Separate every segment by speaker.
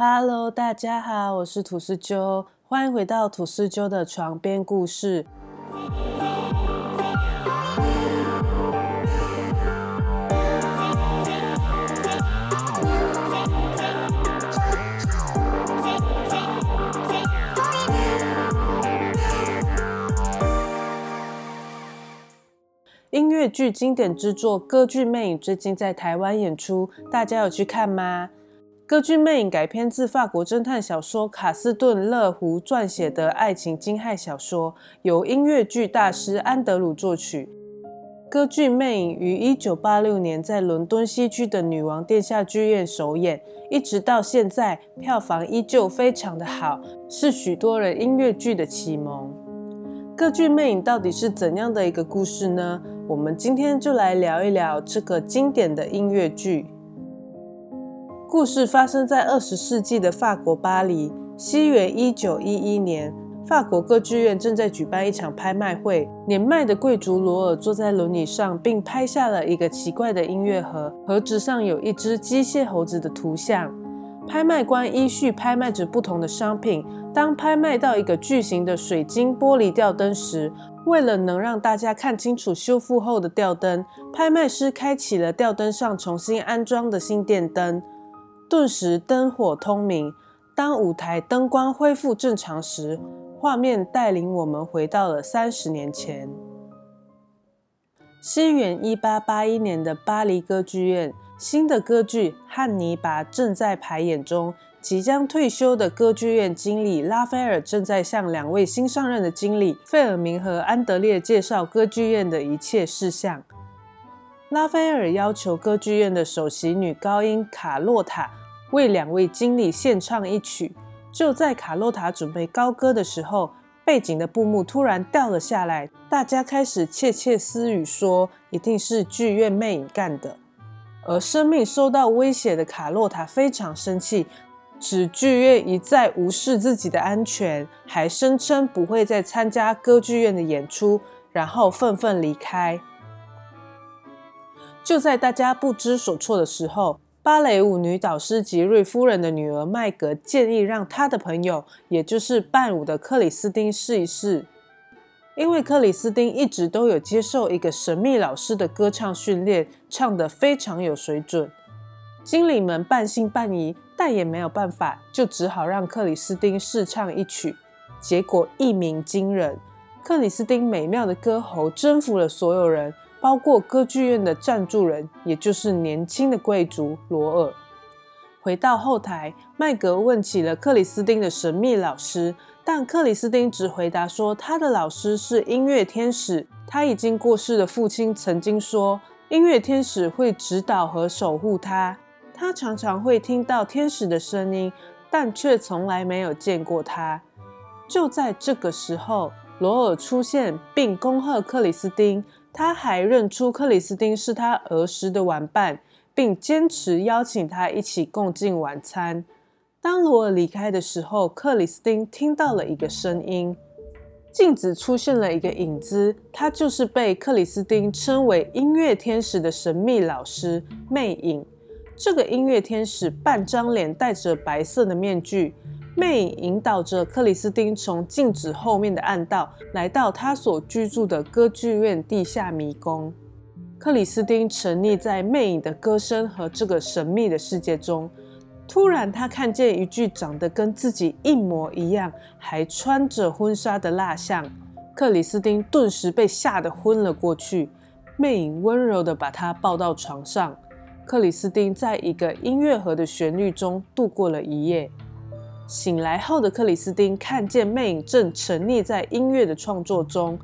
Speaker 1: Hello，大家好，我是吐司鸠，欢迎回到吐司鸠的床边故事。音乐剧经典之作《歌剧魅影》最近在台湾演出，大家有去看吗？《歌剧魅影》改编自法国侦探小说卡斯顿·勒胡撰写的爱情惊骇小说，由音乐剧大师安德鲁作曲。《歌剧魅影》于一九八六年在伦敦西区的女王殿下剧院首演，一直到现在票房依旧非常的好，是许多人音乐剧的启蒙。《歌剧魅影》到底是怎样的一个故事呢？我们今天就来聊一聊这个经典的音乐剧。故事发生在二十世纪的法国巴黎，西元一九一一年，法国歌剧院正在举办一场拍卖会。年迈的贵族罗尔坐在轮椅上，并拍下了一个奇怪的音乐盒，盒子上有一只机械猴子的图像。拍卖官依序拍卖着不同的商品。当拍卖到一个巨型的水晶玻璃吊灯时，为了能让大家看清楚修复后的吊灯，拍卖师开启了吊灯上重新安装的新电灯，顿时灯火通明。当舞台灯光恢复正常时，画面带领我们回到了三十年前，西元一八八一年的巴黎歌剧院，新的歌剧《汉尼拔》正在排演中。即将退休的歌剧院经理拉斐尔正在向两位新上任的经理费尔明和安德烈介绍歌剧院的一切事项。拉斐尔要求歌剧院的首席女高音卡洛塔为两位经理献唱一曲。就在卡洛塔准备高歌的时候，背景的布幕突然掉了下来，大家开始窃窃私语，说一定是剧院魅影干的。而生命受到威胁的卡洛塔非常生气。指剧院一再无视自己的安全，还声称不会再参加歌剧院的演出，然后愤愤离开。就在大家不知所措的时候，芭蕾舞女导师吉瑞夫人的女儿麦格建议让她的朋友，也就是伴舞的克里斯汀试一试，因为克里斯汀一直都有接受一个神秘老师的歌唱训练，唱得非常有水准。经理们半信半疑，但也没有办法，就只好让克里斯汀试唱一曲。结果一鸣惊人，克里斯汀美妙的歌喉征服了所有人，包括歌剧院的赞助人，也就是年轻的贵族罗尔。回到后台，麦格问起了克里斯汀的神秘老师，但克里斯汀只回答说，他的老师是音乐天使。他已经过世的父亲曾经说，音乐天使会指导和守护他。他常常会听到天使的声音，但却从来没有见过他。就在这个时候，罗尔出现并恭贺克里斯汀。他还认出克里斯汀是他儿时的玩伴，并坚持邀请他一起共进晚餐。当罗尔离开的时候，克里斯汀听到了一个声音，镜子出现了一个影子，他就是被克里斯汀称为音乐天使的神秘老师魅影。这个音乐天使半张脸戴着白色的面具，魅影引导着克里斯汀从镜子后面的暗道来到他所居住的歌剧院地下迷宫。克里斯汀沉溺在魅影的歌声和这个神秘的世界中。突然，他看见一具长得跟自己一模一样，还穿着婚纱的蜡像。克里斯汀顿时被吓得昏了过去。魅影温柔地把他抱到床上。克里斯汀在一个音乐盒的旋律中度过了一夜。醒来后的克里斯汀看见魅影正沉溺在音乐的创作中，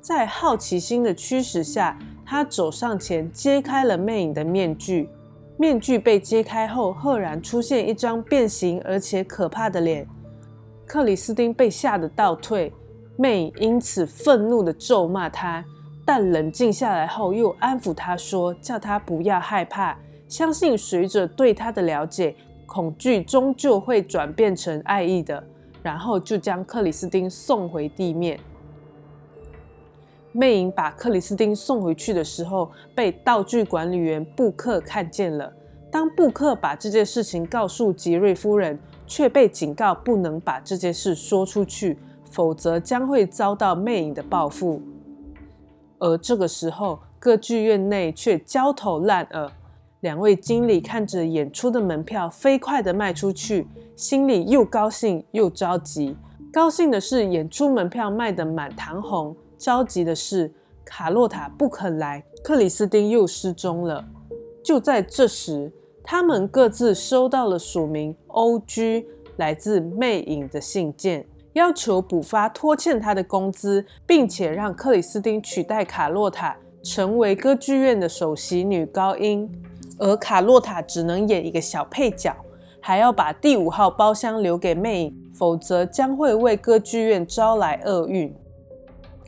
Speaker 1: 在好奇心的驱使下，他走上前揭开了魅影的面具。面具被揭开后，赫然出现一张变形而且可怕的脸。克里斯汀被吓得倒退，魅影因此愤怒地咒骂他，但冷静下来后又安抚他说：“叫他不要害怕。”相信随着对他的了解，恐惧终究会转变成爱意的。然后就将克里斯汀送回地面。魅影把克里斯汀送回去的时候，被道具管理员布克看见了。当布克把这件事情告诉吉瑞夫人，却被警告不能把这件事说出去，否则将会遭到魅影的报复。而这个时候，歌剧院内却焦头烂额。两位经理看着演出的门票飞快地卖出去，心里又高兴又着急。高兴的是演出门票卖得满堂红，着急的是卡洛塔不肯来，克里斯汀又失踪了。就在这时，他们各自收到了署名 O.G. 来自魅影的信件，要求补发拖欠他的工资，并且让克里斯汀取代卡洛塔成为歌剧院的首席女高音。而卡洛塔只能演一个小配角，还要把第五号包厢留给魅影，否则将会为歌剧院招来厄运。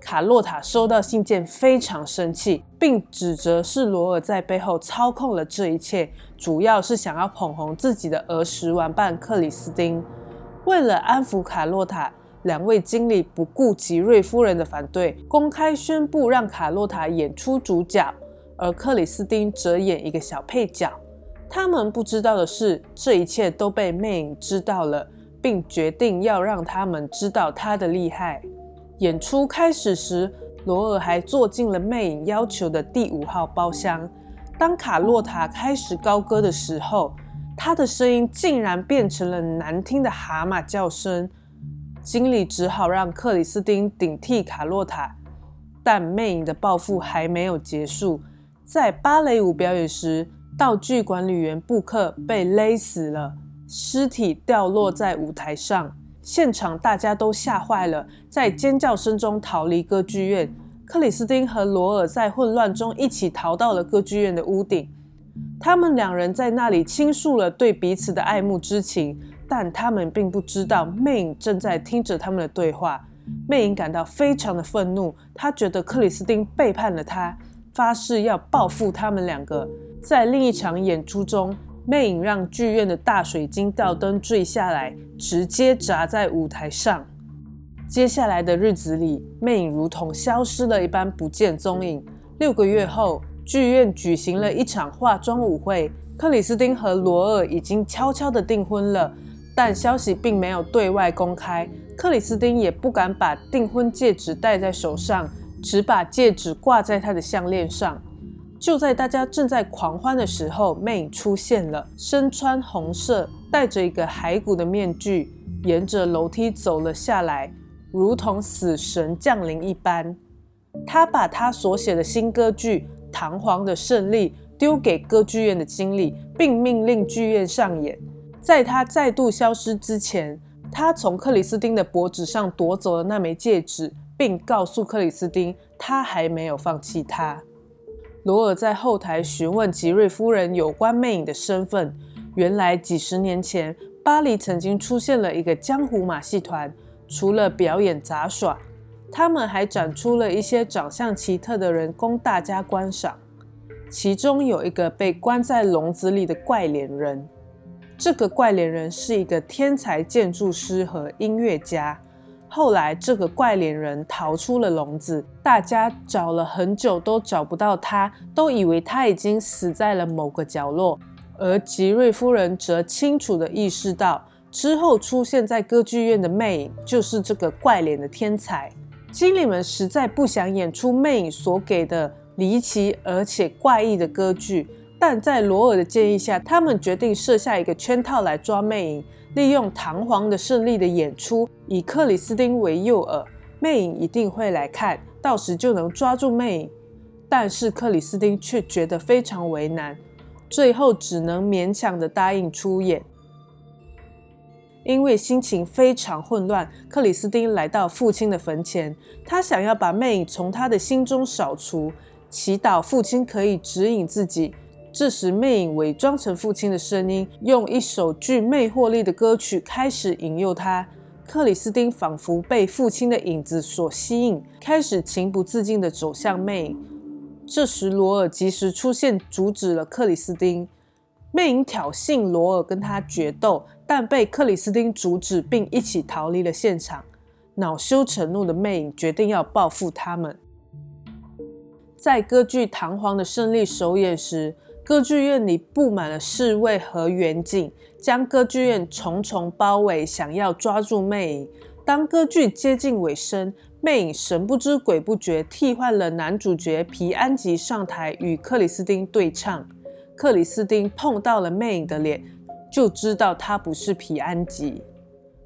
Speaker 1: 卡洛塔收到信件非常生气，并指责是罗尔在背后操控了这一切，主要是想要捧红自己的儿时玩伴克里斯汀。为了安抚卡洛塔，两位经理不顾吉瑞夫人的反对，公开宣布让卡洛塔演出主角。而克里斯汀则演一个小配角。他们不知道的是，这一切都被魅影知道了，并决定要让他们知道他的厉害。演出开始时，罗尔还坐进了魅影要求的第五号包厢。当卡洛塔开始高歌的时候，他的声音竟然变成了难听的蛤蟆叫声。经理只好让克里斯汀顶替卡洛塔，但魅影的报复还没有结束。在芭蕾舞表演时，道具管理员布克被勒死了，尸体掉落在舞台上，现场大家都吓坏了，在尖叫声中逃离歌剧院。克里斯汀和罗尔在混乱中一起逃到了歌剧院的屋顶，他们两人在那里倾诉了对彼此的爱慕之情，但他们并不知道魅影正在听着他们的对话。魅影感到非常的愤怒，他觉得克里斯汀背叛了他。发誓要报复他们两个。在另一场演出中，魅影让剧院的大水晶吊灯坠下来，直接砸在舞台上。接下来的日子里，魅影如同消失了一般不见踪影。六个月后，剧院举行了一场化妆舞会，克里斯汀和罗尔已经悄悄地订婚了，但消息并没有对外公开。克里斯汀也不敢把订婚戒指戴在手上。只把戒指挂在他的项链上。就在大家正在狂欢的时候，魅影出现了，身穿红色、戴着一个骸骨的面具，沿着楼梯走了下来，如同死神降临一般。他把他所写的新歌剧《堂皇的胜利》丢给歌剧院的经理，并命令剧院上演。在他再度消失之前，他从克里斯汀的脖子上夺走了那枚戒指。并告诉克里斯汀，他还没有放弃他。罗尔在后台询问吉瑞夫人有关魅影的身份。原来几十年前，巴黎曾经出现了一个江湖马戏团，除了表演杂耍，他们还展出了一些长相奇特的人供大家观赏。其中有一个被关在笼子里的怪脸人。这个怪脸人是一个天才建筑师和音乐家。后来，这个怪脸人逃出了笼子，大家找了很久都找不到他，都以为他已经死在了某个角落。而吉瑞夫人则清楚地意识到，之后出现在歌剧院的魅影就是这个怪脸的天才。经理们实在不想演出魅影所给的离奇而且怪异的歌剧，但在罗尔的建议下，他们决定设下一个圈套来抓魅影。利用堂皇的胜利的演出，以克里斯汀为诱饵，魅影一定会来看，到时就能抓住魅影。但是克里斯汀却觉得非常为难，最后只能勉强的答应出演。因为心情非常混乱，克里斯汀来到父亲的坟前，他想要把魅影从他的心中扫除，祈祷父亲可以指引自己。这时，魅影伪装成父亲的声音，用一首具魅惑力的歌曲开始引诱他。克里斯汀仿佛被父亲的影子所吸引，开始情不自禁地走向魅影。这时，罗尔及时出现，阻止了克里斯汀。魅影挑衅罗尔跟他决斗，但被克里斯汀阻止，并一起逃离了现场。恼羞成怒的魅影决定要报复他们。在歌剧《堂皇的胜利》首演时，歌剧院里布满了侍卫和远警，将歌剧院重重包围，想要抓住魅影。当歌剧接近尾声，魅影神不知鬼不觉替换了男主角皮安吉上台与克里斯汀对唱。克里斯汀碰到了魅影的脸，就知道他不是皮安吉。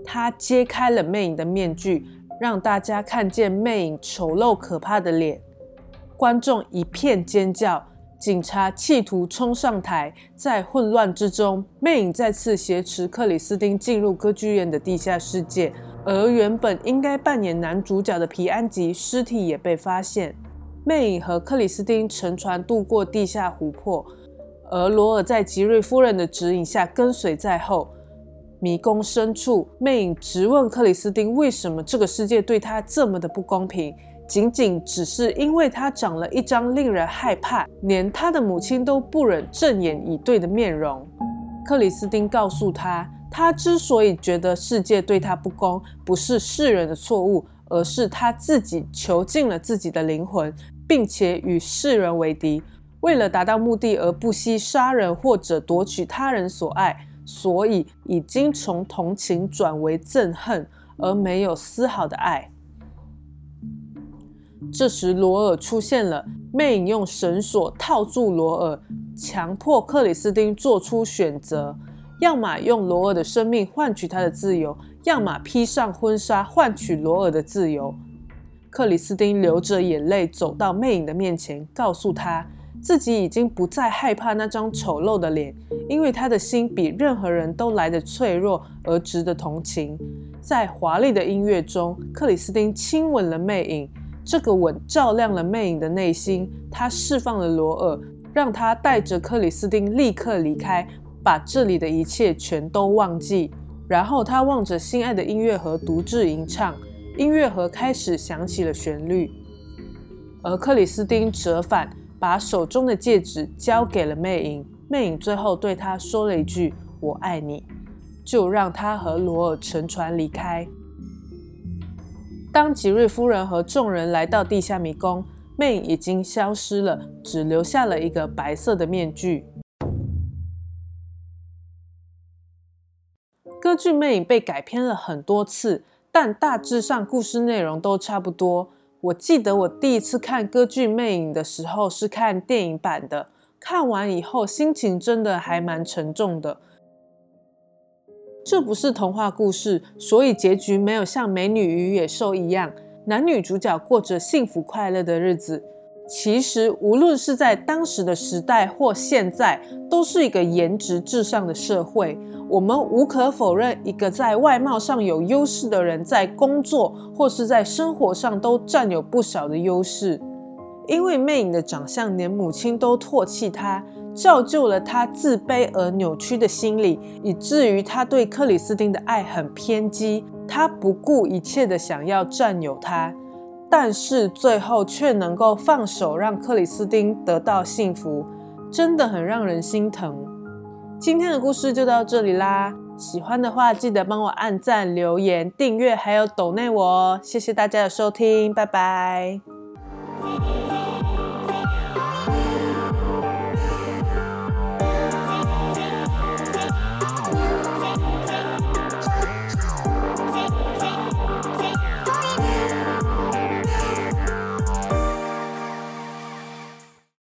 Speaker 1: 他揭开了魅影的面具，让大家看见魅影丑陋可怕的脸。观众一片尖叫，警察企图冲上台，在混乱之中，魅影再次挟持克里斯汀进入歌剧院的地下世界，而原本应该扮演男主角的皮安吉尸体也被发现。魅影和克里斯汀乘船渡过地下湖泊，而罗尔在吉瑞夫人的指引下跟随在后。迷宫深处，魅影直问克里斯汀为什么这个世界对他这么的不公平。仅仅只是因为他长了一张令人害怕，连他的母亲都不忍正眼以对的面容。克里斯汀告诉他，他之所以觉得世界对他不公，不是世人的错误，而是他自己囚禁了自己的灵魂，并且与世人为敌，为了达到目的而不惜杀人或者夺取他人所爱，所以已经从同情转为憎恨，而没有丝毫的爱。这时，罗尔出现了。魅影用绳索套住罗尔，强迫克里斯汀做出选择：要么用罗尔的生命换取他的自由，要么披上婚纱换取罗尔的自由。克里斯汀流着眼泪走到魅影的面前，告诉他自己已经不再害怕那张丑陋的脸，因为他的心比任何人都来得脆弱而值得同情。在华丽的音乐中，克里斯汀亲吻了魅影。这个吻照亮了魅影的内心，他释放了罗尔，让他带着克里斯汀立刻离开，把这里的一切全都忘记。然后他望着心爱的音乐盒独自吟唱，音乐盒开始响起了旋律，而克里斯汀折返，把手中的戒指交给了魅影。魅影最后对他说了一句：“我爱你”，就让他和罗尔乘船离开。当吉瑞夫人和众人来到地下迷宫，魅影已经消失了，只留下了一个白色的面具。歌剧《魅影》被改编了很多次，但大致上故事内容都差不多。我记得我第一次看歌剧《魅影》的时候是看电影版的，看完以后心情真的还蛮沉重的。这不是童话故事，所以结局没有像《美女与野兽》一样，男女主角过着幸福快乐的日子。其实，无论是在当时的时代或现在，都是一个颜值至上的社会。我们无可否认，一个在外貌上有优势的人，在工作或是在生活上都占有不少的优势。因为魅影的长相，连母亲都唾弃她。造就了他自卑而扭曲的心理，以至于他对克里斯汀的爱很偏激。他不顾一切的想要占有她，但是最后却能够放手让克里斯汀得到幸福，真的很让人心疼。今天的故事就到这里啦，喜欢的话记得帮我按赞、留言、订阅，还有抖内我哦。谢谢大家的收听，拜拜。